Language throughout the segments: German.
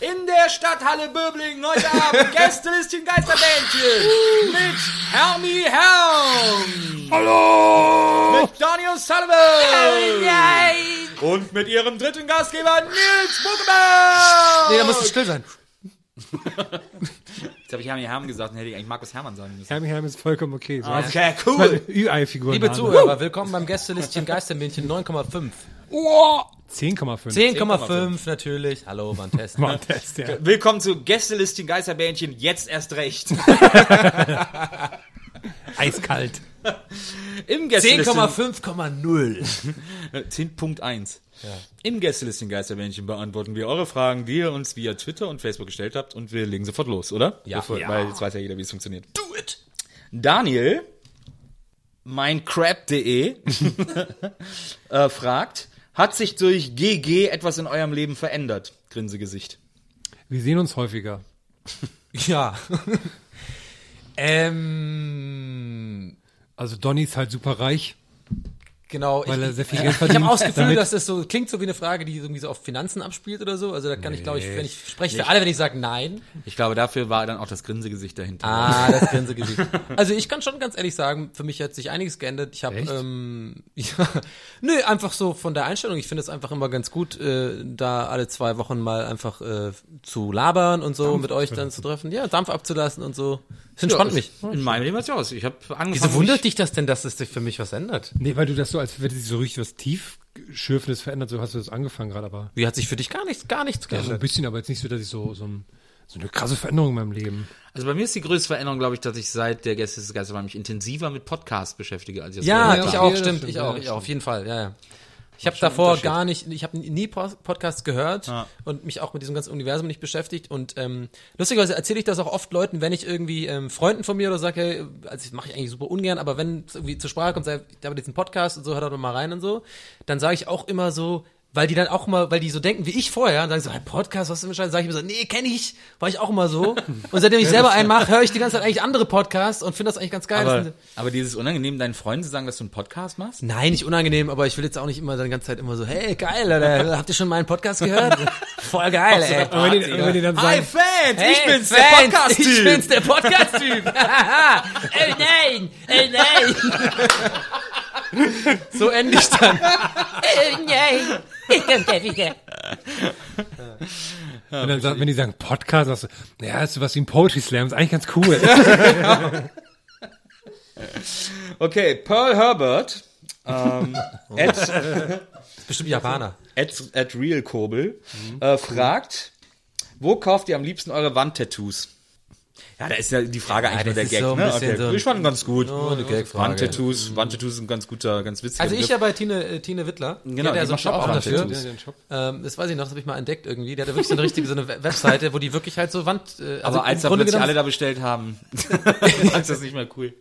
In der Stadthalle Böblingen heute Abend Gästelistchen Geisterbändchen mit Hermi Helm. Hallo. Mit Daniel Sullivan. Und mit ihrem dritten Gastgeber Nils Buckeberg. Nee, da musst du still sein. Jetzt habe ich Hermi Herm gesagt, dann hätte ich eigentlich Markus Hermann sagen müssen. Hermi Herm ist vollkommen okay. So Okay, Das war cool. Ü-Ei-Figur. Liebe Zuhörer, willkommen beim Gästelistchen Geistermännchen 9,5. 10,5. 10,5 natürlich. Hallo, war ein Test. War ein Test, ja. Willkommen zu Gästelistchen Geisterbändchen, jetzt erst recht. Eiskalt. Im Gästelistchen 10,5,0. 10.1. Im Gästelistchen Geisterbändchen beantworten wir eure Fragen, die ihr uns via Twitter und Facebook gestellt habt und wir legen sofort los, oder? Ja. Bevor, Ja. Weil jetzt weiß ja jeder, wie es funktioniert. Do it! Daniel, meincrap.de, äh, fragt, hat sich durch GG etwas in eurem Leben verändert? Grinsegesicht. Wir sehen uns häufiger. Ja. ähm, Also Donny ist halt super reich. Genau. Weil er sehr viel Geld Ich verdient habe auch das Gefühl, dass das so klingt so wie eine Frage, die irgendwie so auf Finanzen abspielt oder so. Also da kann ich, glaube ich, wenn ich spreche für alle, wenn ich sage nein. Ich glaube, dafür war dann auch das Grinsegesicht dahinter. Ah, das Grinsegesicht. Also ich kann schon ganz ehrlich sagen, für mich hat sich einiges geändert. Ich habe, ähm, ja, nö, einfach so von der Einstellung. Ich finde es einfach immer ganz gut, äh, da alle zwei Wochen mal einfach äh, zu labern und so mit euch dann zu treffen. Ja, Dampf abzulassen und so. Das entspannt mich. In meinem Leben hat's ja aus. Ich habe angefangen. Wieso wundert dich das denn, dass es sich für mich was ändert? Nee, weil du das so, als hätte sich so richtig was tiefschürfendes verändert, so hast du das angefangen gerade, aber. Wie hat sich für dich gar nichts, gar nichts Ja, so ein geändert? bisschen, aber jetzt nicht so, dass ich so, so, ein, so eine krasse Veränderung in meinem Leben. Also bei mir ist die größte Veränderung, glaube ich, dass ich seit der Gäste des Geistes war mich intensiver mit Podcasts beschäftige, als ich das Ja, Ja, ich auch, stimmt, ich ja, auch, ich auch, auf jeden Fall, ja, ja. Ich habe davor gar nicht, ich habe nie Podcasts gehört Ja. und mich auch mit diesem ganzen Universum nicht beschäftigt. Und ähm, lustigerweise erzähle ich das auch oft Leuten, wenn ich irgendwie ähm, Freunden von mir oder sage, hey, also das mache ich eigentlich super ungern, aber wenn es irgendwie zur Sprache kommt, sag, ich habe diesen Podcast und so, hört doch mal rein und so, dann sage ich auch immer so, weil die dann auch mal, weil die so denken wie ich vorher, und sagen so, hey, Podcast, was ist denn Scheiße? Sag ich immer so, nee, kenne ich, war ich auch immer so. Und seitdem ich selber einen mache, höre ich die ganze Zeit eigentlich andere Podcasts und finde das eigentlich ganz geil. Aber, sind- aber dieses unangenehm, deinen Freunden zu sagen, dass du einen Podcast machst? Nein, nicht unangenehm, aber ich will jetzt auch nicht immer die ganze Zeit immer so, hey, geil, Alter, habt ihr schon meinen Podcast gehört? Voll geil, ey. Und wenn die, und wenn die dann Hi sagen, Fans, ich Hey, bin's, der Fans, Ich Podcast-Typ. bin's, der Podcast-Typ. oh nein, oh nein. so ende ich dann. Oh nein, und dann sagen, wenn die sagen Podcast, sagst du, ja, ist sowas wie ein Poetry Slam, ist eigentlich ganz cool. Okay, Pearl Herbert, ähm, at, Bestimmt Japaner. at, at Real Kobel, äh, fragt, wo kauft ihr am liebsten eure Wandtattoos? Ja, da ist ja die Frage eigentlich nur der Gag, so ein ne? Okay. so ein- ich fand ihn ganz gut. Nur eine Gagfrage. Wandtattoos, Wandtattoos sind ganz guter, ganz witziger Also ich ja bei Tine, äh, Tine Wittler. Genau, die hat ja die so einen Shop auch dafür. Wandtattoos. Ja, den Shop. Ähm, das weiß ich noch, das habe ich mal entdeckt irgendwie. Der hat wirklich so eine richtige so eine We- Webseite, wo die wirklich halt so Wand. Äh, also Aber als im da plötzlich alle da bestellt haben, ist das nicht mehr cool.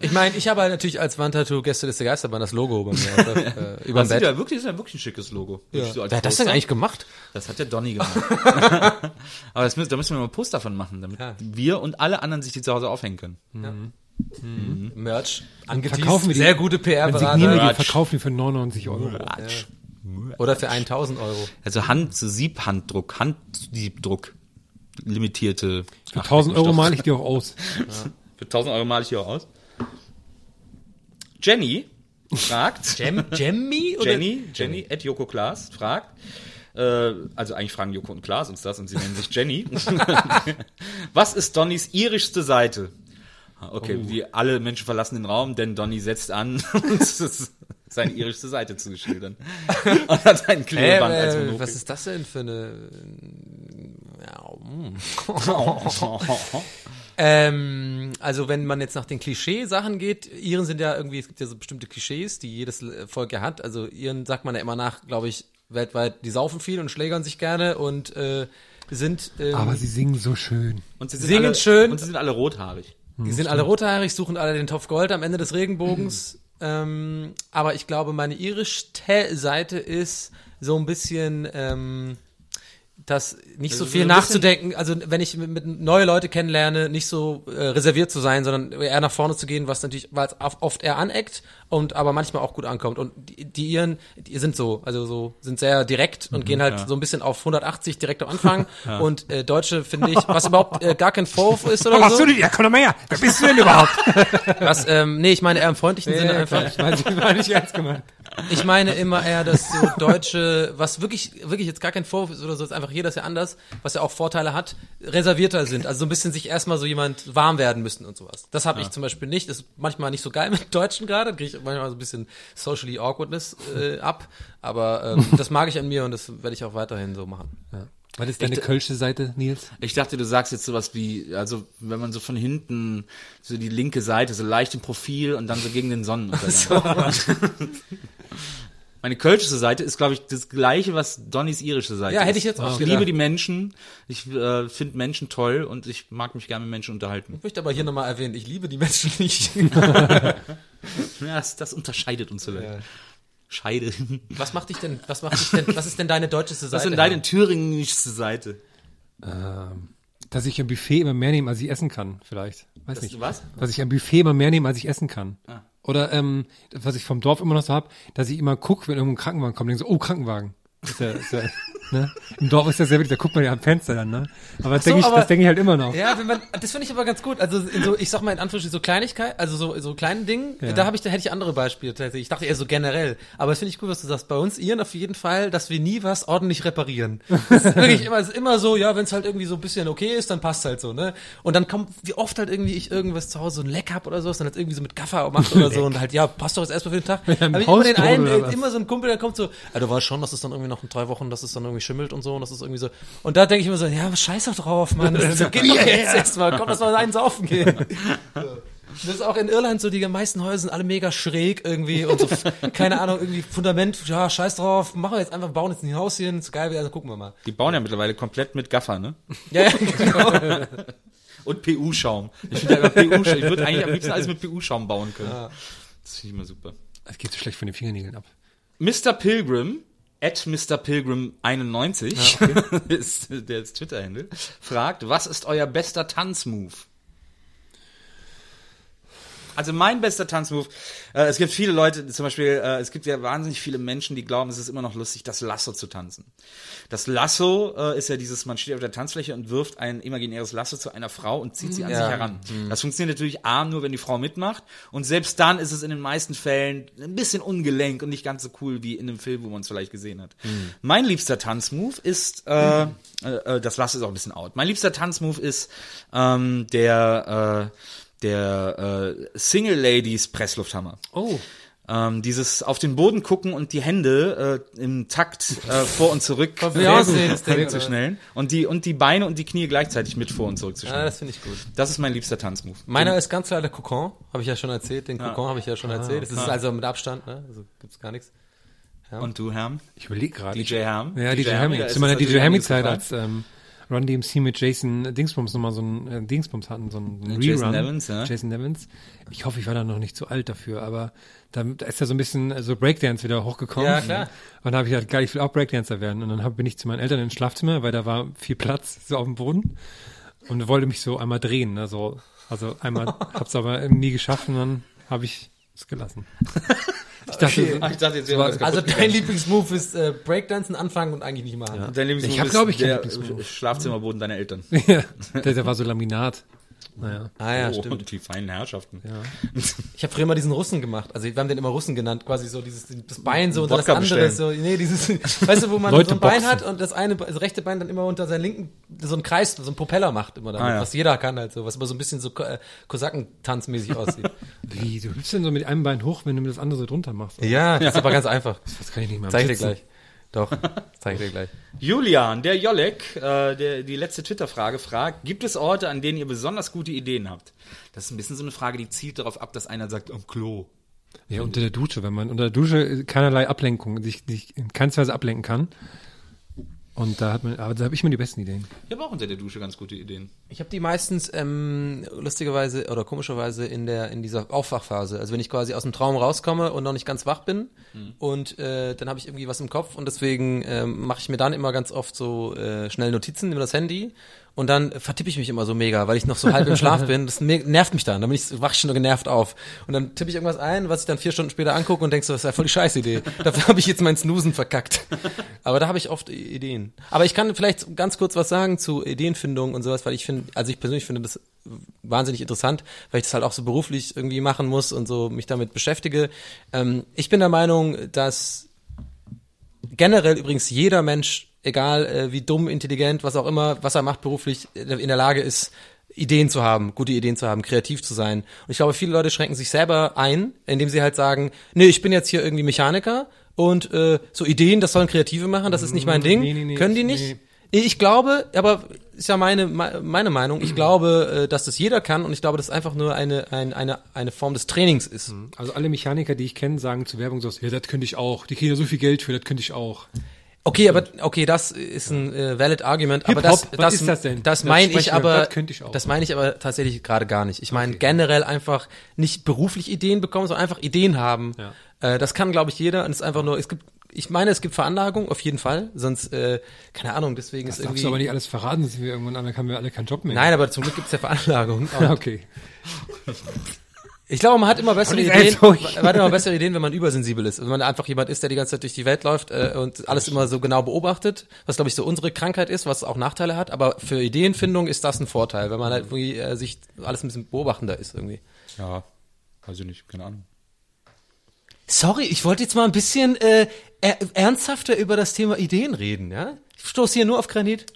Ich meine, ich habe halt natürlich als Wandtattoo Gästeliste Geisterbahn das Logo bei mir der- äh, über Das dem ist Bett. ja wirklich, ist ja wirklich ein schickes Logo. Ja. So Wer hat das denn eigentlich gemacht? Das hat der Donny gemacht. Aber das müssen, da müssen wir mal ein Poster von machen, damit Ja. wir und alle anderen sich die zu Hause aufhängen können. Merch angeteased. Verkaufen wir die- Sehr gute wir PR-Berater. die, Ratsch. verkaufen die für 99 Euro. Ratsch. Oder für 1000 Euro. Also Hand, Siebhanddruck, Handsiebdruck, limitierte. Für 1000 Euro male ich die auch aus. Für 1000 Euro male ich hier auch aus. Jenny fragt. Gem Gemmy? Oder? Jenny, Jenny, at Joko Klaas fragt, also eigentlich fragen Joko und Klaas uns das und sie nennen sich Jenny. Was ist Donnys irischste Seite? Okay, wie alle Menschen verlassen den Raum, denn Donny setzt an, uns seine irischste Seite zu schildern. Und hat ein Äh, Klebeband als äh, Monokel. was ist das denn für eine. Ja, mm. ähm, also wenn man jetzt nach den Klischee-Sachen geht, Iren sind ja irgendwie, es gibt ja so bestimmte Klischees, die jedes äh, Volk ja hat. Also Iren sagt man ja immer nach, glaube ich, weltweit, die saufen viel und schlägern sich gerne und äh, sind ähm, Aber sie singen so schön. Und sie sind Singen alle, schön. Und sie sind alle rothaarig. Die sind alle rothaarig, suchen alle den Topf Gold am Ende des Regenbogens. ähm, aber ich glaube, meine irische Seite ist so ein bisschen, ähm, das nicht so Also viel so bisschen- nachzudenken. Also wenn ich mit, mit neue Leute kennenlerne, nicht so äh, reserviert zu sein, sondern eher nach vorne zu gehen, was natürlich, weil es oft eher aneckt und aber manchmal auch gut ankommt. Und die, die Iren, die sind so, also so sind sehr direkt und gehen halt so ein bisschen auf 180 direkt am Anfang. Und äh, Deutsche finde ich, was überhaupt äh, gar kein Vorwurf ist oder so. denn? Ja, komm doch mal her. Wer bist du denn überhaupt? Was, ähm, nee, ich meine eher im freundlichen Sinne Ja, einfach. ich weiß, ich war nicht ernst gemeint. Ich meine immer eher, dass so Deutsche, was wirklich, wirklich jetzt gar kein Vorwurf ist oder so, ist einfach jeder ist ja anders, was ja auch Vorteile hat, reservierter sind. Also so ein bisschen sich erstmal so jemand warm werden müssen und sowas. Das habe ich zum Beispiel nicht. Ist manchmal nicht so geil mit Deutschen gerade, kriege ich manchmal so ein bisschen socially awkwardness äh, ab. Aber ähm, das mag ich an mir und das werde ich auch weiterhin so machen. Was ist deine kölsche Seite, Nils? Ich dachte, du sagst jetzt sowas wie, also wenn man so von hinten, so die linke Seite, so leicht im Profil und dann so gegen den Sonnenuntergang. Meine kölsche Seite ist, glaube ich, das gleiche, was Donnys irische Seite Ja, ist. hätte ich jetzt auch Ich gedacht. liebe die Menschen, ich äh, finde Menschen toll und ich mag mich gerne mit Menschen unterhalten. Ich möchte aber hier nochmal erwähnen, ich liebe die Menschen nicht. Ja, das, das unterscheidet uns vielleicht. Scheide. Was macht dich denn, was macht dich denn, was ist denn deine deutscheste Seite? Was ist denn deine thüringische Seite? Dass ich am Buffet immer mehr nehme, als ich essen kann, vielleicht. Weiß nicht. du was? Dass ich am Buffet immer mehr nehme, als ich essen kann. Ah. Oder ähm, das, was ich vom Dorf immer noch so hab, dass ich immer gucke, wenn irgendwo ein Krankenwagen kommt, denke so, oh, Krankenwagen. Ist ja, ist ja, ne? Im Dorf ist das sehr wichtig, da guckt man ja am Fenster dann, ne? Aber das so, denke ich, aber- das denke ich halt immer noch. Ja, wenn man, das finde ich aber ganz gut. Also so, ich sag mal in Anführungsstrichen so Kleinigkeit, also so so kleinen Dingen, Ja. da habe ich, da hätte ich andere Beispiele tatsächlich. Ich dachte eher so generell. Aber das finde ich gut, was du sagst. Bei uns Iren auf jeden Fall, dass wir nie was ordentlich reparieren. Das ist wirklich immer, ist immer so, ja, wenn es halt irgendwie so ein bisschen okay ist, dann passt halt so, ne? Und dann kommt, wie oft halt irgendwie ich irgendwas zu Hause so ein Leck hab oder sowas, dann halt irgendwie so mit Gaffer macht oder so und halt, ja, passt doch jetzt erstmal für den Tag. ein Hab ich immer den einen, immer so ein Kumpel, der kommt so, ja, du weißt schon, dass es dann irgendwie noch in drei Wochen, dass es dann irgendwie schimmelt und so und das ist irgendwie so. Und da denke ich immer so, ja, scheiß doch drauf, Mann. Das ist so, geht doch jetzt erstmal, komm, lass mal einen saufen gehen. So. Das ist auch in Irland so, die meisten Häuser sind alle mega schräg irgendwie und so, keine Ahnung, irgendwie Fundament, ja, scheiß drauf, machen wir jetzt einfach, bauen jetzt ein Haus hier, ist geil, also gucken wir mal. Die bauen ja mittlerweile komplett mit Gaffer, ne? Ja, ja, genau. Und PU-Schaum. Ich finde ja. Ich würde eigentlich am liebsten alles mit PU-Schaum bauen können. Das finde ich immer super. Das geht so schlecht von den Fingernägeln ab. Mr. Pilgrim, at Mr. Pilgrim 91, ist der ist Twitter-Handle, fragt, was ist euer bester Tanzmove? Also mein bester Tanzmove, äh, es gibt viele Leute, zum Beispiel, äh, es gibt ja wahnsinnig viele Menschen, die glauben, es ist immer noch lustig, das Lasso zu tanzen. Das Lasso äh, ist ja dieses, man steht auf der Tanzfläche und wirft ein imaginäres Lasso zu einer Frau und zieht sie an Ja. sich heran. Das funktioniert natürlich A, nur wenn die Frau mitmacht und selbst dann ist es in den meisten Fällen ein bisschen ungelenk und nicht ganz so cool wie in einem Film, wo man es vielleicht gesehen hat. Mein liebster Tanzmove ist, äh, äh, äh, das Lasso ist auch ein bisschen out. Mein liebster Tanzmove ist ähm, der, äh, der äh, Single Ladies Presslufthammer. Oh. Ähm, dieses auf den Boden gucken und die Hände äh, im Takt äh, vor und zurück zu schnellen und die und die Beine und die Knie gleichzeitig mit vor und zurück zu Ja, schnellen. das finde ich gut. das ist mein liebster Tanzmove. Meiner ist ganz klar der Kokon, habe ich ja schon erzählt. Den Kokon habe ich ja schon erzählt. Das ist also mit Abstand, ne? Also gibt's gar nichts. Und du, Herm? Ich überlege gerade. DJ Herm? Ja, DJ Herm, Hammy. da Zu ist meiner DJ Hammy-Zeit, eingefallen. als ähm, Run DMC mit Jason Dingsbums nochmal so ein äh, Dingsbums hatten, so ein Rerun. Jason Nevins, ja. Jason Nevins. Ich hoffe, ich war da noch nicht zu alt dafür, aber da, da ist ja so ein bisschen äh, so Breakdance wieder hochgekommen. Ja, klar. Und dann habe ich gedacht, geil, ich will auch Breakdancer werden. Und dann hab, bin ich zu meinen Eltern ins Schlafzimmer, weil da war viel Platz so auf dem Boden und wollte mich so einmal drehen. Ne, so, also einmal, hab's aber nie geschafft und dann habe ich es gelassen. Ich dachte, Ach, ich dachte jetzt, war- Also dein Lieblingsmove ist äh, Breakdancen anfangen und eigentlich nicht machen. Dein Lieblingsmove Ich hab, ist glaub ich, der Lieblingsmove. äh, Schlafzimmerboden deiner Eltern. ja, der, der war so Laminat. Naja. Ah ja, oh, stimmt. die feinen Herrschaften. Ich habe früher mal diesen Russen gemacht. Also wir haben den immer Russen genannt, quasi so dieses das Bein so und das andere bestellen. so. Nee, dieses weißt du, wo man Leute so ein Bein boxen. hat und das eine das rechte Bein dann immer unter seinen linken so einen Kreis, so einen Propeller macht immer damit, Ah, ja. was jeder kann halt so, was immer so ein bisschen so äh, Kosakentanzmäßig aussieht. Wie, du hüpfst denn so mit einem Bein hoch, wenn du das andere so drunter machst? ja, das ist aber ganz einfach. Das kann ich nicht mal Zeig ich dir gleich. Doch, zeig ich dir gleich. Julian, der Jolek, äh, der, die letzte Twitter-Frage fragt, gibt es Orte, an denen ihr besonders gute Ideen habt? Das ist ein bisschen so eine Frage, die zielt darauf ab, dass einer sagt, am Klo. Ja, unter der Dusche, wenn man unter der Dusche keinerlei Ablenkung, sich, sich in keinster Weise ablenken kann. Und da hat man, aber da habe ich mir die besten Ideen. Ich habe auch unter der Dusche ganz gute Ideen. Ich habe die meistens ähm, lustigerweise oder komischerweise in der in dieser Aufwachphase. Also wenn ich quasi aus dem Traum rauskomme und noch nicht ganz wach bin und äh, dann habe ich irgendwie was im Kopf und deswegen ähm, mache ich mir dann immer ganz oft so äh, schnell Notizen über das Handy und dann vertippe ich mich immer so mega, weil ich noch so halb im Schlaf bin. Das nervt mich dann. Dann bin ich wach ich schon genervt auf und dann tippe ich irgendwas ein, was ich dann vier Stunden später angucke und denk so, das ist ja voll die Scheißidee. Dafür habe ich jetzt mein Snoosen verkackt. Aber da habe ich oft Ideen. Aber ich kann vielleicht ganz kurz was sagen zu Ideenfindung und sowas, weil ich finde, also ich persönlich finde das wahnsinnig interessant, weil ich das halt auch so beruflich irgendwie machen muss und so mich damit beschäftige. Ähm, ich bin der Meinung, dass generell übrigens jeder Mensch, egal äh, wie dumm, intelligent, was auch immer, was er macht beruflich, äh, in der Lage ist, Ideen zu haben, gute Ideen zu haben, kreativ zu sein. Und ich glaube, viele Leute schränken sich selber ein, indem sie halt sagen, nee, ich bin jetzt hier irgendwie Mechaniker und äh, so Ideen, das sollen Kreative machen, das ist nicht mein Ding. Nee, nee, nee, Können die nicht? Ich glaube, aber ist ja meine me- meine Meinung. Ich glaube, äh, dass das jeder kann und ich glaube, dass es einfach nur eine eine eine eine Form des Trainings ist. Also alle Mechaniker, die ich kenne, sagen zur Werbung so, ja, das könnte ich auch. Die kriegen ja so viel Geld für, das könnte ich auch. Okay, aber okay, das ist ein äh, valid Argument, aber das Hip-Hop, was ist das denn? Das Das meine ich aber das ich das meine ich aber tatsächlich gerade gar nicht. Ich meine generell einfach nicht beruflich Ideen bekommen, sondern einfach Ideen haben. Ja. Äh, das kann glaube ich jeder und es ist einfach nur es gibt ich meine, es gibt Veranlagung auf jeden Fall, sonst äh, keine Ahnung, deswegen Das ist irgendwie du aber nicht alles verraten, sind wir irgendwann an, dann haben wir alle keinen Job mehr. Nein, aber zum Glück gibt es ja Veranlagung. Okay. Ich glaube, man hat immer bessere Ideen. Man hat immer bessere Ideen, wenn man übersensibel ist. Wenn man einfach jemand ist, der die ganze Zeit durch die Welt läuft äh, und alles immer so genau beobachtet, was glaube ich so unsere Krankheit ist, was auch Nachteile hat. Aber für Ideenfindung ist das ein Vorteil, wenn man halt irgendwie äh, sich alles ein bisschen beobachtender ist irgendwie. Ja, weiß ich nicht, keine Ahnung. Sorry, ich wollte jetzt mal ein bisschen äh, er ernsthafter über das Thema Ideen reden, ja? Ich stoße hier nur auf Granit.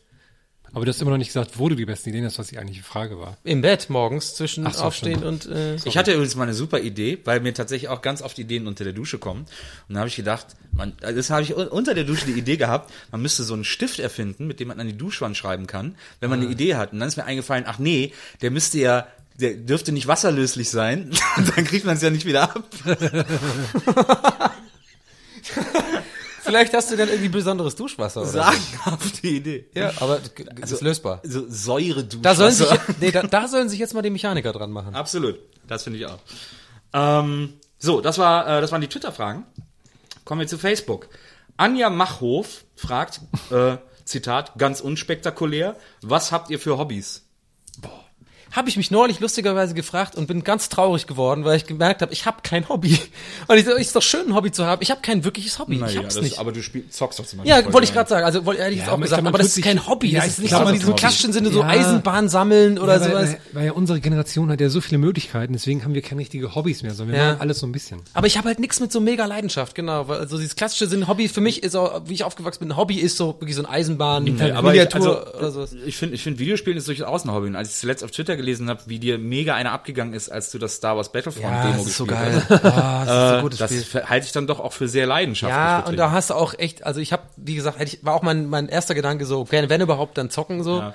Aber du hast immer noch nicht gesagt, wo du die besten Ideen hast, was die eigentliche Frage war. Im Bett morgens zwischen so, Aufstehen stimmt. und äh, Ich hatte übrigens mal eine super Idee, weil mir tatsächlich auch ganz oft Ideen unter der Dusche kommen. Und da habe ich gedacht, man, also das habe ich un- unter der Dusche die Idee gehabt, man müsste so einen Stift erfinden, mit dem man an die Duschwand schreiben kann, wenn man eine Idee hat. Und dann ist mir eingefallen, ach nee, der müsste ja, der dürfte nicht wasserlöslich sein. dann kriegt man es ja nicht wieder ab. vielleicht hast du dann irgendwie besonderes Duschwasser oder so. Sagenhafte Idee. Ja, aber das ist lösbar. So Säure-Duschwasser. Da sollen sich, jetzt- nee, da, da sollen sich jetzt mal die Mechaniker dran machen. Absolut. Das finde ich auch. Ähm, so, das war, äh, das waren die Twitter-Fragen. Kommen wir zu Facebook. Anja Machhof fragt, äh, Zitat, ganz unspektakulär, was habt ihr für Hobbys? Habe ich mich neulich lustigerweise gefragt und bin ganz traurig geworden, weil ich gemerkt habe, ich habe kein Hobby. Und ich so, ist doch schön, ein Hobby zu haben. Ich habe kein wirkliches Hobby. ich hab's nicht. aber du spielst, zockst doch zum Beispiel. ja, wollte ich gerade sagen. Also wollte ehrlich Ja, auch ich gesagt, aber das ist kein Hobby. Ja, das ich ist nicht so in diesem klassischen Sinne so Ja. Eisenbahn sammeln oder ja, weil, sowas. weil, weil ja unsere Generation hat ja so viele Möglichkeiten, deswegen haben wir keine richtige Hobbys mehr, sondern wir Ja. machen alles so ein bisschen. Aber ich habe halt nichts mit so mega Leidenschaft, genau. Weil Also dieses klassische Sinn, Hobby für mich ist auch, wie ich aufgewachsen bin, Hobby ist so wirklich so ein Eisenbahn, Nee, aber ich, Miniatur also, oder sowas. ich finde, ich finde Videospielen ist durchaus ein Hobby. Und als ich zuletzt auf Twitter gelesen habe, wie dir mega einer abgegangen ist, als du das Star Wars Battlefront Ja, Demo das ist so geil. hast. Ah, das ist so ein gutes Das Spiel. halte ich dann doch auch für sehr leidenschaftlich. Ja, und da hast du auch echt, also ich habe, wie gesagt, ich, war auch mein, mein erster Gedanke so, wenn, wenn überhaupt, dann zocken so. Ja.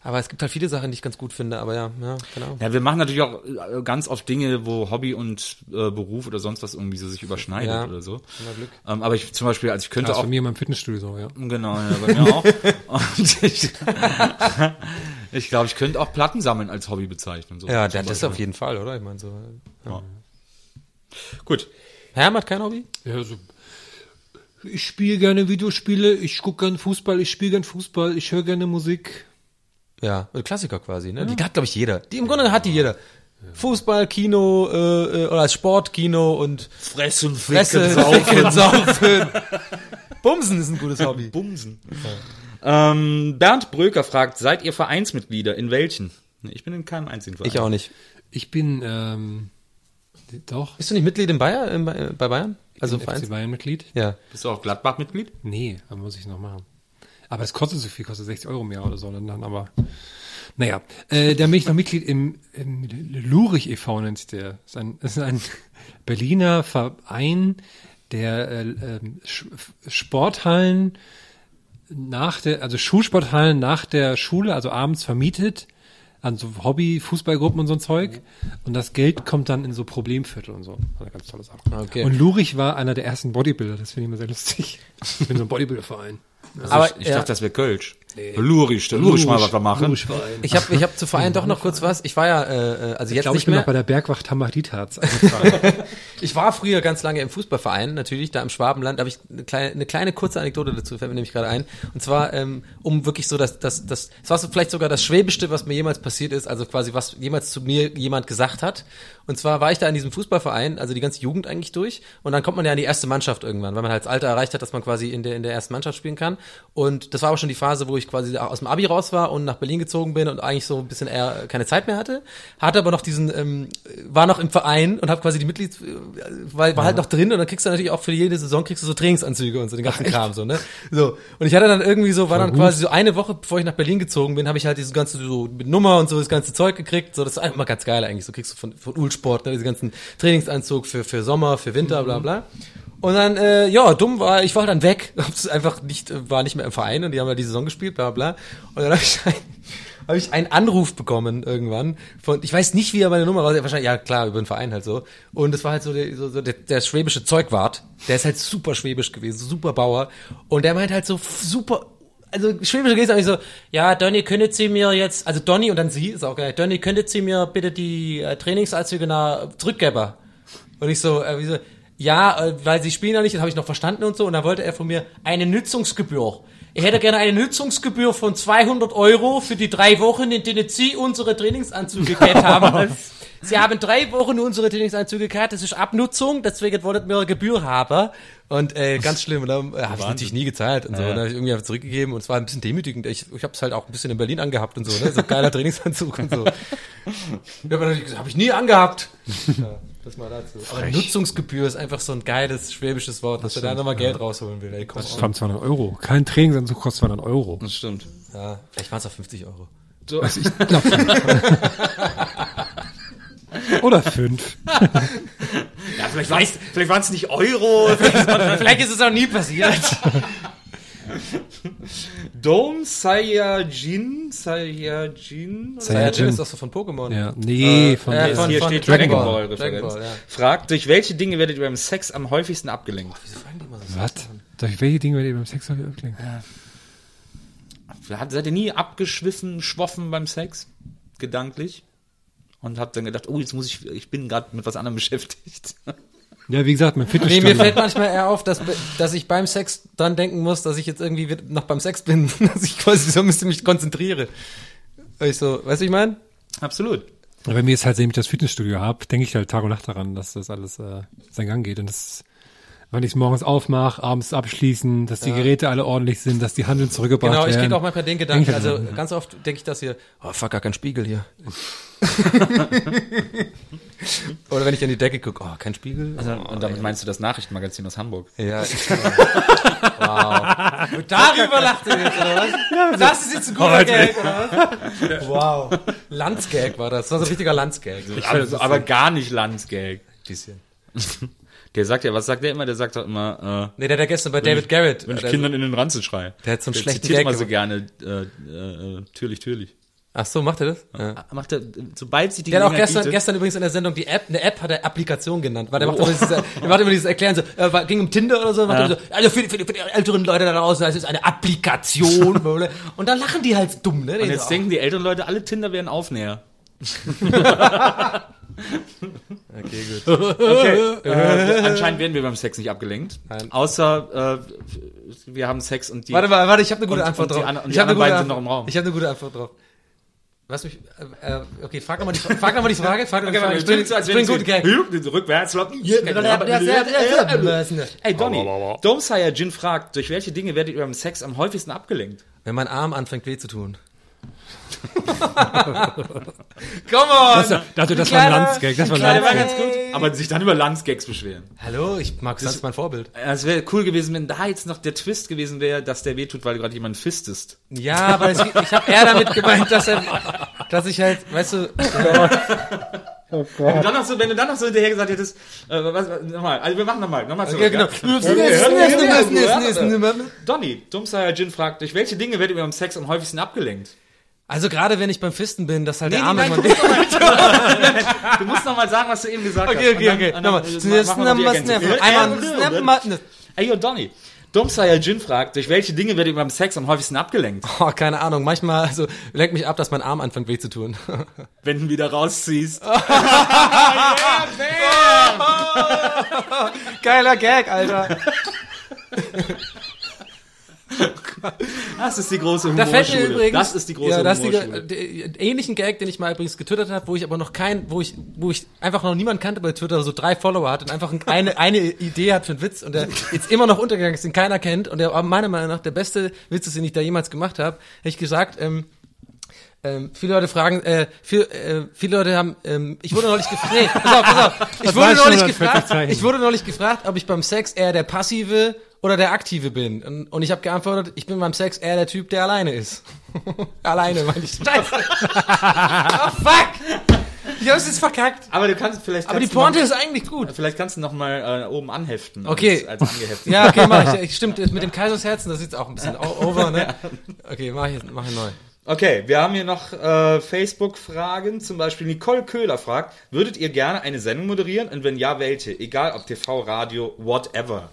Aber es gibt halt viele Sachen, die ich ganz gut finde, aber ja, ja, genau. Ja, wir machen natürlich auch äh, ganz oft Dinge, wo Hobby und äh, Beruf oder sonst was irgendwie so sich überschneidet Ja. oder so. Glück. Ähm, aber ich zum Beispiel, also ich könnte Das ist auch bei mir in meinem Fitnessstudio so, ja. Genau, ja, bei mir auch. Und ich ich glaube, ich könnte auch Platten sammeln als Hobby bezeichnen. So Ja, das ist Beispiel. auf jeden Fall, oder? Ich meine so. Ja. Gut. Herm hat kein Hobby? Ja, so. Ich spiele gerne Videospiele, ich gucke gerne Fußball, ich spiele gerne Fußball, ich höre gerne Musik. Ja, ein Klassiker quasi, ne? Die hat, glaube ich, jeder. Die, Im Grunde hat die jeder. Fußball, Kino, äh, äh, oder als Sportkino und Fressen, Fresse, Ficken, Saufen. Bumsen ist ein gutes Hobby. Bumsen. Ähm, Bernd Bröker fragt, seid ihr Vereinsmitglieder? In welchen? Ich bin in keinem einzigen Verein. Ich auch nicht. Ich bin, ähm, doch, Bist du nicht Mitglied in Bayern, in, Ba- bei Bayern? Also ich bin Vereins? FC Bayern-Mitglied. Ja. Bist du auch Gladbach-Mitglied? Nee, aber muss ich noch machen. Aber es kostet so viel, kostet 60 Euro im Jahr oder so. Und dann aber, naja, äh, da bin ich noch Mitglied im, im Lurich e.V. nennt sich der. Das ist ein, das ist ein Berliner Verein, der äh, Sch- Sporthallen nach der, also Schulsporthallen nach der Schule, also abends vermietet an so Hobby, Fußballgruppen und so ein Zeug. Und das Geld kommt dann in so Problemviertel und so. Eine ganz tolle Sache. Okay. Und Lurich war einer der ersten Bodybuilder, das finde ich immer sehr lustig. Ich bin so ein Bodybuilder-Verein. Also Aber, ich, ich ja. dachte, das wäre Kölsch. Lurisch, der Lurisch mal was wir machen. Lurich-Verein. Ich habe ich hab zu Verein doch noch kurz was. Ich war ja, äh, äh, also Ich jetzt glaube, ich nicht bin mehr. noch bei der Bergwacht Hamaditats. Ich war früher ganz lange im Fußballverein, natürlich, da im Schwabenland. Da habe ich eine kleine, eine kleine kurze Anekdote dazu, fällt mir nämlich gerade ein. Und zwar, ähm, um wirklich so das, das, das, es war so vielleicht sogar das Schwäbischste, was mir jemals passiert ist, also quasi, was jemals zu mir jemand gesagt hat. Und zwar war ich da in diesem Fußballverein, also die ganze Jugend eigentlich durch. Und dann kommt man ja in die erste Mannschaft irgendwann, weil man halt das Alter erreicht hat, dass man quasi in der, in der ersten Mannschaft spielen kann. Und das war aber schon die Phase, wo ich quasi aus dem Abi raus war und nach Berlin gezogen bin und eigentlich so ein bisschen eher keine Zeit mehr hatte. Hatte aber noch diesen, ähm, war noch im Verein und habe quasi die Mitglieds, äh, war, war halt noch drin und dann kriegst du natürlich auch für jede Saison kriegst du so Trainingsanzüge und so den ganzen Kram so, ne? So. Und ich hatte dann irgendwie so, war dann quasi so eine Woche, bevor ich nach Berlin gezogen bin, habe ich halt dieses ganze so mit Nummer und so das ganze Zeug gekriegt. So, das ist mal ganz geil eigentlich. So kriegst du von, von Ulsport, ne, diese ganzen Trainingsanzug für, für Sommer, für Winter, bla bla. Und dann, äh, ja, dumm war, ich war dann weg, hab's einfach nicht, äh, war nicht mehr im Verein und die haben ja die Saison gespielt, bla bla. Und dann habe ich, ein, hab ich einen Anruf bekommen irgendwann von, ich weiß nicht, wie er meine Nummer war, wahrscheinlich, ja klar, über den Verein halt so. Und das war halt so der, so, der, der schwäbische Zeugwart, der ist halt super schwäbisch gewesen, super Bauer. Und der meint halt so super also schwäbische Geste eigentlich so, ja, Donny, könntet Sie mir jetzt, also Donny und dann sie, ist auch geil, Donny, könntet Sie mir bitte die äh, Trainingsanzüge nach zurückgeben? Und ich so, äh, wie so ja, äh, weil Sie spielen ja nicht, das habe ich noch verstanden und so, und dann wollte er von mir eine Nutzungsgebühr. Ich hätte gerne eine Nutzungsgebühr von 200 Euro für die drei Wochen, in denen Sie unsere Trainingsanzüge gehabt haben. Sie haben drei Wochen unsere Trainingsanzüge gehabt, das ist Abnutzung, deswegen wolltet eine Gebühr haben. Und äh, ganz schlimm, und dann äh, habe ich natürlich nie gezahlt und so. Und dann habe ich irgendwie zurückgegeben und es war ein bisschen demütigend. Ich, ich habe es halt auch ein bisschen in Berlin angehabt und so, ne? So geiler Trainingsanzug und so. Ja, aber habe ich nie angehabt. Ja, das mal dazu. Aber Nutzungsgebühr ist einfach so ein geiles schwäbisches Wort, dass er da nochmal Geld rausholen will. Ey, komm Das waren 200 Euro. Kein Trainingsanzug kostet 200 Euro. Das stimmt. Ja, vielleicht waren es auch 50 Euro. Also ich glaub, Oder fünf. Ja, vielleicht, vielleicht waren es nicht Euro. vielleicht ist es auch nie passiert. Dome Saiyajin, Saiyajin. Saiyajin ist doch so von Pokémon. Ja, nee, von, äh, von- Hier von steht Dragon Ball. Ball Referenz. Dragon Ball, ja. Fragt, durch welche Dinge werdet ihr beim Sex am häufigsten abgelenkt? was? Durch welche Dinge werdet ihr beim Sex abgelenkt? Hat- Seid ihr nie abgeschwiffen, schwoffen beim Sex? Gedanklich? Und habt dann gedacht, oh, jetzt muss ich, ich bin gerade mit was anderem beschäftigt. Ja, wie gesagt, mein Nee, Fitnessstudio. mir fällt manchmal eher auf, dass, dass ich beim Sex dran denken muss, dass ich jetzt irgendwie noch beim Sex bin, dass ich quasi so ein bisschen mich konzentriere. Weil ich so, weißt du, ich meine? Absolut. Ja, Wenn wir jetzt halt seitdem ich das Fitnessstudio habe, denke ich halt Tag und Nacht daran, dass das alles äh, seinen Gang geht. Und das wann ich es morgens aufmache, abends abschließen, dass die Geräte alle ordentlich sind, dass die Handeln zurückgebracht Genau, ich werden. kriege auch manchmal den Gedanken, also ganz oft denke ich das hier, oh fuck, gar kein Spiegel hier. Oder wenn ich an die Decke gucke, oh, kein Spiegel. Also, und damit meinst du das Nachrichtenmagazin aus Hamburg? Ja. wow. Und darüber lacht ihr jetzt, oder was? Das ist jetzt ein guter Gag, oder was? Wow. Landsgag war das. Das war so ein richtiger Landsgag. aber, aber gar nicht Landsgag. bisschen. Der sagt ja, was sagt der immer? Der sagt doch immer, Nee, der hat ja gestern bei David Garrett. äh, wenn ich äh, Kindern in den Ranzen schreie. Der hat so einen Der schlechten zitiert Gag immer so gerne, äh, äh, äh, türlich, türlich. Ach so, macht er das? Ja. Macht er, sobald sie die Der hat auch gestern, bietet- gestern übrigens in der Sendung die App, eine App hat er Applikation genannt, weil der macht immer dieses, der macht immer dieses Erklären so, äh, war- ging um Tinder oder so, macht Ja. so, also für, die- für, die- für die älteren Leute da draußen, das ist eine Applikation, und dann lachen die halt dumm, ne? Und jetzt denken die älteren Leute, alle Tinder wären Aufnäher. okay, gut. Okay. äh, anscheinend werden wir beim Sex nicht abgelenkt. Nein. Außer äh, wir haben Sex und die. Warte mal, warte, ich habe eine gute Und- Antwort und die drauf. anderen- und ich die habe eine anderen gute beiden sind Antwort. noch im Raum. Ich habe eine gute Antwort drauf. Was mich, äh, äh, okay, frag nochmal die, frag noch mal die Frage, frag noch mal die Frage. Ich ich einen guten Gag. Rückwärts. Ey, Donny, Domesire Jin fragt, durch welche Dinge werdet ihr beim Sex am häufigsten abgelenkt? Wenn mein Arm anfängt weh zu tun. Come on! Das, dachte, das war ein Landsgag. Das war Landsgag. ganz gut. Aber sich dann über Landsgags beschweren. Hallo, ich mag das ist mein Vorbild. Es wäre cool gewesen, wenn da jetzt noch der Twist gewesen wäre, dass der wehtut, weil du gerade jemanden fistest. Ja, aber es, ich habe eher damit gemeint, dass er, dass ich halt, weißt du, Und dann noch so, wenn du dann noch so hinterher gesagt hättest, äh, was, was, nochmal, also wir machen nochmal, nochmal zurück. ja, genau. Donny, Domesire Jin fragt, durch welche Dinge werdet ihr beim Sex am häufigsten abgelenkt? Also gerade wenn ich beim Fisten bin, dass halt Nee, der Arm nee, irgendwann weh. Du musst noch mal sagen, was du eben gesagt Okay, hast. okay, Und okay. dann- Nochmal. und dann machen wir noch die Ergänzung. Einmal. Ey, yo, Donny. Domesire Jin fragt, durch welche Dinge werdet ihr beim Sex am häufigsten abgelenkt? Oh, keine Ahnung. Manchmal, also, lenkt mich ab, dass mein Arm anfängt weh zu tun. Wenn du wieder rausziehst. Geiler Gag, Alter. Das ist die große Da fällt mir Humorschule. übrigens. Das ist die große ja, das ist Humorschule. die, ähnlichen Gag, den ich mal übrigens getwittert habe, wo ich aber noch kein, wo ich, wo ich einfach noch niemand kannte bei Twitter, so drei Follower hat und einfach eine, eine Idee hat für einen Witz und der jetzt immer noch untergegangen ist, den keiner kennt und der aber meiner Meinung nach der beste Witz ist, den ich da jemals gemacht habe, hätte ich gesagt, ähm, ähm, viele Leute fragen, äh, viel, äh, viele Leute haben, ähm, ich wurde neulich gefragt, nee, pass auf, pass auf, ich wurde neulich 140 gefragt, ich wurde neulich gefragt, ob ich beim Sex eher der Passive oder der Aktive bin. Und, und ich habe geantwortet, ich bin beim Sex eher der Typ, der alleine ist. alleine, meine ich. Scheiße. oh, fuck! Ich hab's jetzt verkackt. Aber du kannst vielleicht. Aber die Pointe noch, ist eigentlich gut. Vielleicht kannst du noch mal äh, oben anheften. Okay. Als, als angeheftet. Ja, okay, mach ich. ich. Stimmt, mit dem Kaisersherzen, das ist auch ein bisschen over, ne? Okay, mach ich, mach ich neu. Okay, wir haben hier noch äh, Facebook-Fragen. Zum Beispiel Nicole Köhler fragt, würdet ihr gerne eine Sendung moderieren? Und wenn ja, welche? Egal ob TV, Radio, whatever.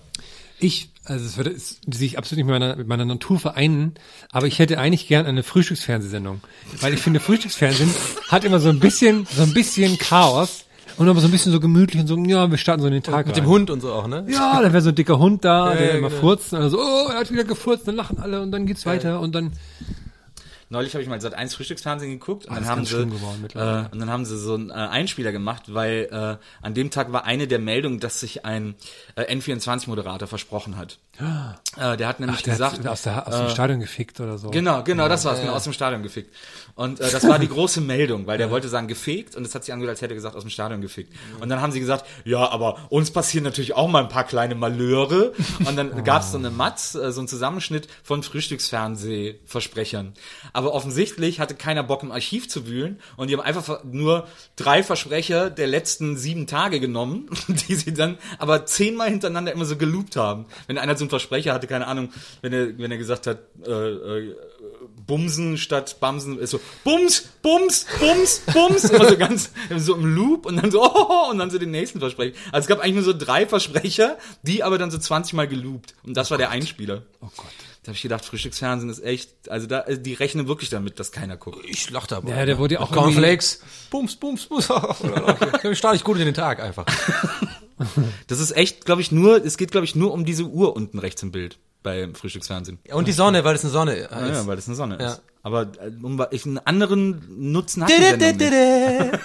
Ich, also es würde sich absolut nicht mit meiner, mit meiner Natur vereinen, aber ich hätte eigentlich gern eine Frühstücksfernsehsendung. Weil ich finde, Frühstücksfernsehen hat immer so ein bisschen, so ein bisschen Chaos und aber so ein bisschen so gemütlich und so, ja, wir starten so in den Tag Mit rein. dem Hund und so auch, ne? Ja, dann wäre so ein dicker Hund da, der ja, immer genau. furzt und dann so, oh, er hat wieder gefurzt, dann lachen alle und dann geht's weiter und dann, Neulich habe ich mal seit eins Frühstücksfernsehen geguckt und Ah, dann haben sie geworden äh, und dann haben sie so einen äh, Einspieler gemacht, weil äh, an dem Tag war eine der Meldungen, dass sich ein äh, N24 Moderator versprochen hat. Äh, der hat nämlich ach, der gesagt, hat aus, der, aus dem Stadion gefickt oder so. Genau, genau, das war's, genau, aus dem Stadion gefickt. Und äh, das war die große Meldung, weil der wollte sagen gefegt und es hat sich angehört, als hätte er gesagt aus dem Stadion gefickt. Und dann haben sie gesagt, ja, aber uns passieren natürlich auch mal ein paar kleine Malheure. Und dann gab's so eine Matz, äh, so einen Zusammenschnitt von Frühstücksfernseh-Versprechern. Aber offensichtlich hatte keiner Bock im Archiv zu wühlen und die haben einfach nur drei Versprecher der letzten sieben Tage genommen, die sie dann aber zehnmal hintereinander immer so geloopt haben. Wenn einer so einen Versprecher hatte, keine Ahnung, wenn er, wenn er gesagt hat, äh, äh, Bumsen statt Bamsen ist so Bums, Bums, Bums, Bums, immer so ganz so im Loop und dann so oh, und dann so den nächsten Versprecher. Also es gab eigentlich nur so drei Versprecher, die aber dann so 20 Mal geloopt und das war der Einspieler. Oh Gott. Da habe ich gedacht, Frühstücksfernsehen ist echt, also da die rechnen wirklich damit, dass keiner guckt. Ich lach da Ja, der wurde ja auch Cornflakes. Bums, bums, bums. Dann starte ich gut in den Tag einfach. Das ist echt, glaube ich, nur, es geht glaube ich nur um diese Uhr unten rechts im Bild beim Frühstücksfernsehen. Und die Sonne, weil es eine Sonne ist. Ja, ja, weil das eine Sonne Ja. ist. Aber äh, um, ich, einen anderen Nutzen hat die Sendung nicht.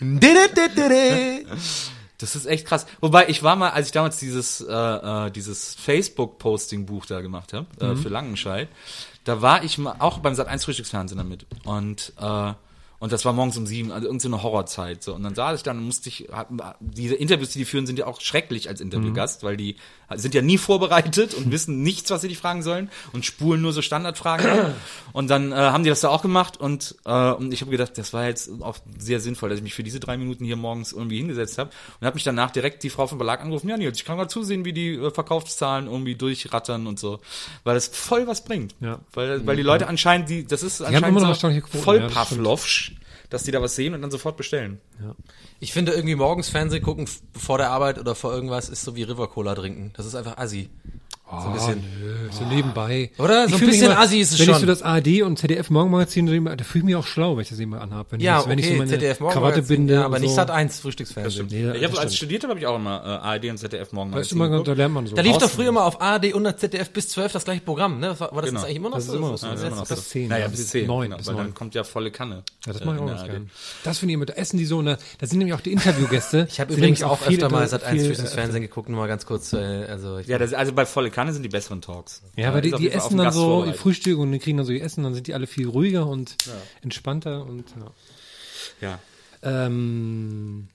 Das ist echt krass. Wobei ich war mal, als ich damals dieses äh, äh, dieses Facebook-Posting-Buch da gemacht habe äh, für Langenscheid, da war ich mal auch beim Sat 1 Frühstücksfernsehen damit und äh, und das war morgens um sieben, also irgendeine Horrorzeit. So. Und dann saß ich dann und musste ich, hab- diese Interviews, die die führen, sind ja auch schrecklich als Interviewgast, weil die sind ja nie vorbereitet und wissen nichts, was sie die fragen sollen und spulen nur so Standardfragen. und dann äh, haben die das da auch gemacht und, äh, und ich habe gedacht, das war jetzt auch sehr sinnvoll, dass ich mich für diese drei Minuten hier morgens irgendwie hingesetzt habe und habe mich danach direkt die Frau vom Verlag angerufen, ja Nils, ich kann gerade zusehen, wie die äh, Verkaufszahlen irgendwie durchrattern und so, weil das voll was bringt. Ja. Weil, weil die Leute anscheinend, die, das ist haben anscheinend so voll ja. Pavlovsch, dass die da was sehen und dann sofort bestellen. Ich finde irgendwie morgens Fernsehen gucken vor der Arbeit oder vor irgendwas ist so wie River Cola trinken. Das ist einfach assi. So ein bisschen. Nö, so nebenbei. Oder? Ich So ein fühl mich bisschen assi ist es wenn schon. ich so das ARD und ZDF Morgenmagazin, sehe, da fühle ich mich auch schlau, wenn ich das immer anhabe. Wenn Ja, ich, wenn ich so okay, meine ZDF. Krawatte binde. Ja, aber und nicht so. Sat 1 Frühstücksfernsehen. Nee, ich habe als stimmt. studiert habe habe ich auch immer äh, ARD und ZDF morgen Da, ist immer, da lernt man so. Da lief doch früher mal auf ARD und ZDF bis 12 das gleiche Programm, ne? War, war das Genau. jetzt eigentlich immer noch Das so? ist immer noch so. Ja, Das ist immer noch so. Zehn, Naja, ja, bis bis 10, neun, genau, bis weil neun. dann kommt ja volle Kanne. Ja, das äh, mache ich in auch ganz gerne. Das finde ich immer, da essen die so, ne, da sind nämlich auch die Interviewgäste. Ich habe übrigens auch öfter mal Sat 1 viel, Frühstücksfernsehen geguckt, nur mal ganz kurz, äh, also ich Ja, das, also bei volle Kanne sind die besseren Talks. Ja, aber ist die, die essen dann so. Frühstück und die kriegen dann so ihr Essen, dann sind die alle viel ruhiger und entspannter und ja. Ja. Ähm,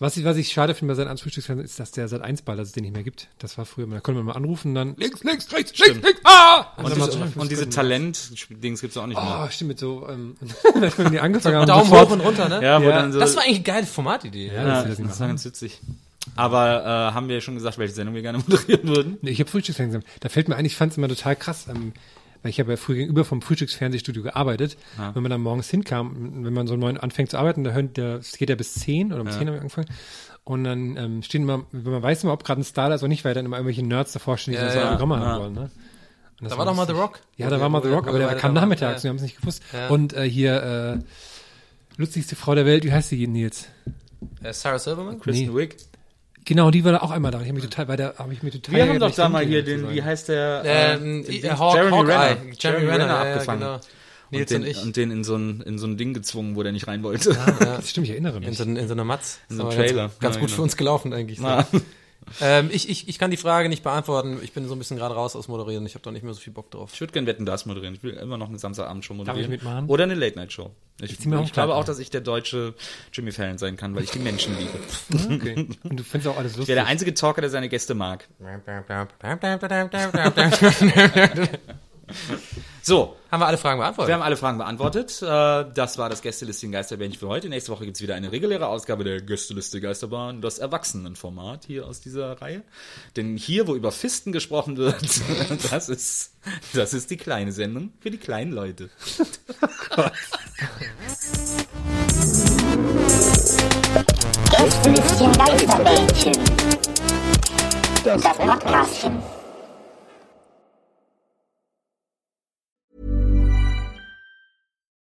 was ich, was ich schade finde bei 1 Frühstücksfernsehen ist, dass der Sat 1 Ball, dass es den nicht mehr gibt. Das war früher, da konnte man mal anrufen, dann links, links, rechts, links, links, ah! Und, mal diese, so- und diese Talent-Dings gibt's auch nicht mehr. Oh, stimmt, mit so, ähm, wenn die angefangen haben, Daumen sofort- hoch und runter, ne? Ja, wo Ja. dann so. Das war eigentlich eine geile Formatidee. Ja, ja, dass das, sie das war ganz witzig. Aber äh, haben wir ja schon gesagt, welche Sendung wir gerne moderieren würden. Nee, ich habe Frühstücksfernsehen. Da fällt mir ein, ich fand es immer total krass, ähm, weil ich habe ja früher gegenüber vom Frühstücksfernsehstudio gearbeitet. Wenn man dann morgens hinkam, wenn man so neun anfängt zu arbeiten, da hört der, es geht ja bis zehn oder um zehn haben wir angefangen. Und dann ähm, stehen immer, man weiß immer, ob gerade ein Star da ist oder nicht, weil dann immer irgendwelche Nerds davor stehen, die Ja, so ja. Programme Ja. haben wollen. Ne? Und das Da war doch mal The. Rock. Ja, da war mal The Rock, aber der kam nachmittags, wir Ja. haben es nicht gewusst. Ja. Und äh, hier, äh, lustigste Frau der Welt, wie heißt die Nils? Äh, Sarah Silverman? Kristen Wiig. Genau, die war da auch einmal da. Ich habe mich total, bei der habe ich mich total. Wir haben doch da mal hier den, wie heißt der? Ähm, den äh, Dings- Hawk, Jeremy Hawkeye. Renner. Jeremy Renner, ja, ja, abgefangen. genau. Und Nils den, und ich. und den in so ein, in so ein Ding gezwungen, wo der nicht rein wollte. Das stimmt, ich erinnere mich. In so, in so einer Matz. In so einem Trailer. Ganz, ganz Ja, gut genau. für uns gelaufen eigentlich. So. Ähm, ich, ich, ich kann die Frage nicht beantworten. Ich bin so ein bisschen gerade raus aus Moderieren. Ich habe da nicht mehr so viel Bock drauf. Ich würde gerne Wetten, das moderieren. Ich will immer noch eine Samstagabendshow moderieren. ich mitmachen? Oder eine Late-Night-Show. Ich, ich, auch glaube auch, dass ich der deutsche Jimmy Fallon sein kann, weil ich die Menschen liebe. Okay. Und du findest auch alles Ich lustig. wäre der einzige Talker, der seine Gäste mag. So, Haben wir alle Fragen beantwortet? wir haben alle Fragen beantwortet. Äh, Das war das Gästelisting Geisterbändchen für heute. Nächste Woche gibt's wieder eine reguläre Ausgabe der Gästeliste Geisterbahn, das Erwachsenenformat hier aus dieser Reihe. Denn hier, wo über Fisten gesprochen wird, das ist, das ist die kleine Sendung für die kleinen Leute. Gästelistchen Geisterbällchen. Das Podcastchen.